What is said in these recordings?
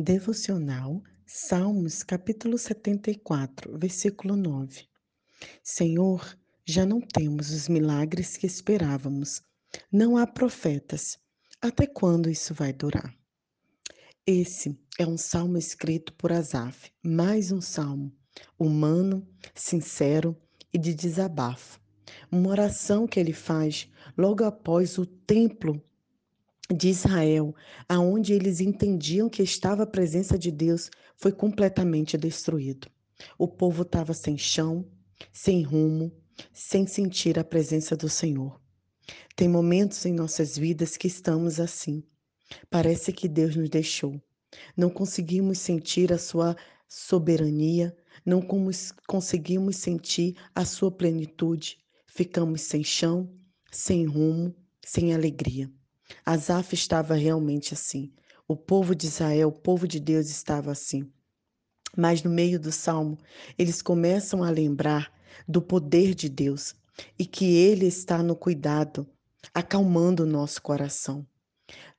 Devocional, Salmos, capítulo 74, versículo 9. Senhor, já não temos os milagres que esperávamos. Não há profetas. Até quando isso vai durar? Esse é um salmo escrito por Asaf, mais um salmo humano, sincero e de desabafo. Uma oração que ele faz logo após o templo de Israel, aonde eles entendiam que estava a presença de Deus, foi completamente destruído. O povo estava sem chão, sem rumo, sem sentir a presença do Senhor. Tem momentos em nossas vidas que estamos assim. Parece que Deus nos deixou. Não conseguimos sentir a sua soberania, não conseguimos sentir a sua plenitude. Ficamos sem chão, sem rumo, sem alegria. Asaf estava realmente assim. O povo de Israel, o povo de Deus estava assim. Mas no meio do salmo, eles começam a lembrar do poder de Deus e que Ele está no cuidado, acalmando o nosso coração.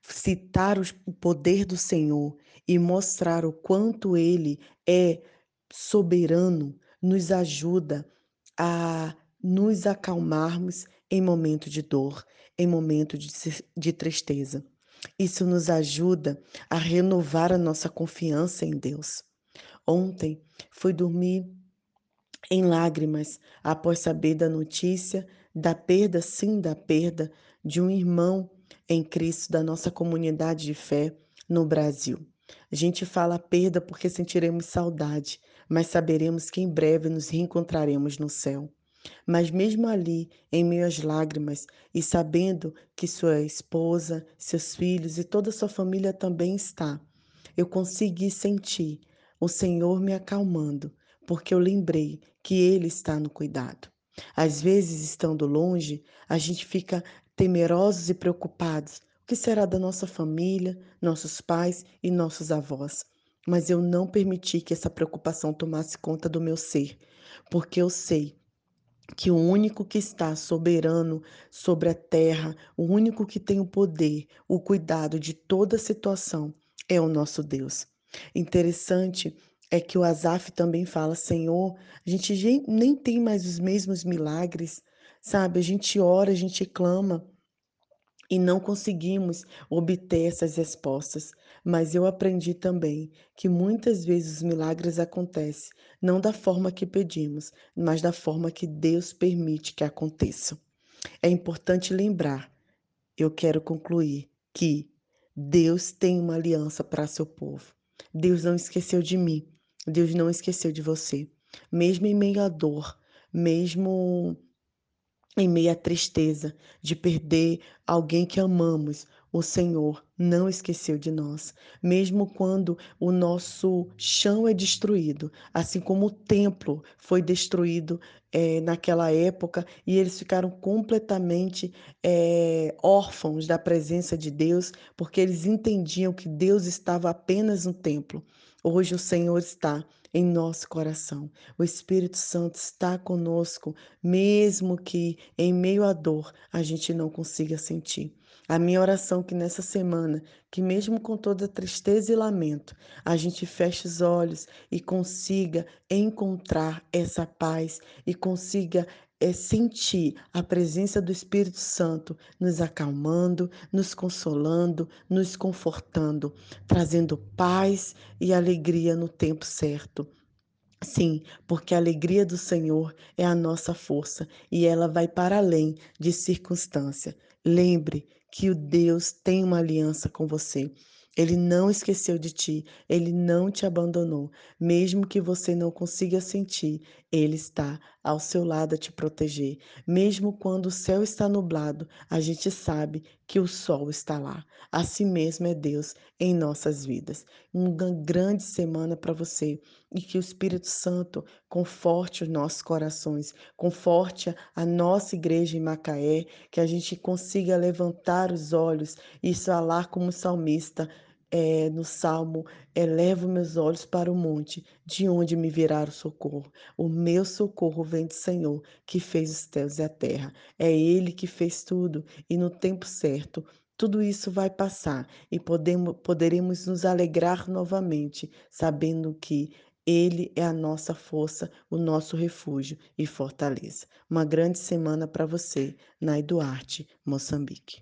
Citar o poder do Senhor e mostrar o quanto Ele é soberano nos ajuda a nos acalmarmos em momento de dor, em momento de, de tristeza. Isso nos ajuda a renovar a nossa confiança em Deus. Ontem fui dormir em lágrimas após saber da notícia da perda, sim, da perda de um irmão em Cristo da nossa comunidade de fé no Brasil. A gente fala perda porque sentiremos saudade, mas saberemos que em breve nos reencontraremos no céu. Mas mesmo ali, em meio às lágrimas, e sabendo que sua esposa, seus filhos e toda sua família também está, eu consegui sentir o Senhor me acalmando, porque eu lembrei que Ele está no cuidado. Às vezes, estando longe, a gente fica temerosos e preocupados. O que será da nossa família, nossos pais e nossos avós? Mas eu não permiti que essa preocupação tomasse conta do meu ser, porque eu sei que o único que está soberano sobre a terra, o único que tem o poder, o cuidado de toda situação é o nosso Deus. Interessante é que o Asaf também fala: Senhor, a gente nem tem mais os mesmos milagres, sabe? A gente ora, a gente clama, e não conseguimos obter essas respostas. Mas eu aprendi também que muitas vezes os milagres acontecem não da forma que pedimos, mas da forma que Deus permite que aconteçam. É importante lembrar, eu quero concluir, que Deus tem uma aliança para seu povo. Deus não esqueceu de mim, Deus não esqueceu de você. Mesmo em meio à dor, mesmo em meio à tristeza de perder alguém que amamos, o Senhor não esqueceu de nós, mesmo quando o nosso chão é destruído, assim como o templo foi destruído é, naquela época e eles ficaram completamente é, órfãos da presença de Deus, porque eles entendiam que Deus estava apenas no templo. Hoje o Senhor está em nosso coração. O Espírito Santo está conosco, mesmo que em meio à dor a gente não consiga sentir. A minha oração é que nessa semana, que mesmo com toda tristeza e lamento, a gente feche os olhos e consiga encontrar essa paz e consiga é sentir a presença do Espírito Santo nos acalmando, nos consolando, nos confortando, trazendo paz e alegria no tempo certo. Sim, porque a alegria do Senhor é a nossa força e ela vai para além de circunstância. Lembre que o Deus tem uma aliança com você. Ele não esqueceu de ti, ele não te abandonou. Mesmo que você não consiga sentir, ele está ao seu lado a te proteger. Mesmo quando o céu está nublado, a gente sabe que o sol está lá. Assim mesmo é Deus em nossas vidas. Uma grande semana para você e que o Espírito Santo conforte os nossos corações, conforte a nossa igreja em Macaé, que a gente consiga levantar os olhos e falar como salmista é, no Salmo, é, elevo meus olhos para o monte, de onde me virá o socorro. O meu socorro vem do Senhor, que fez os céus e a terra. É Ele que fez tudo, e no tempo certo tudo isso vai passar e podemos, poderemos nos alegrar novamente, sabendo que Ele é a nossa força, o nosso refúgio e fortaleza. Uma grande semana para você, Nai Duarte, Moçambique.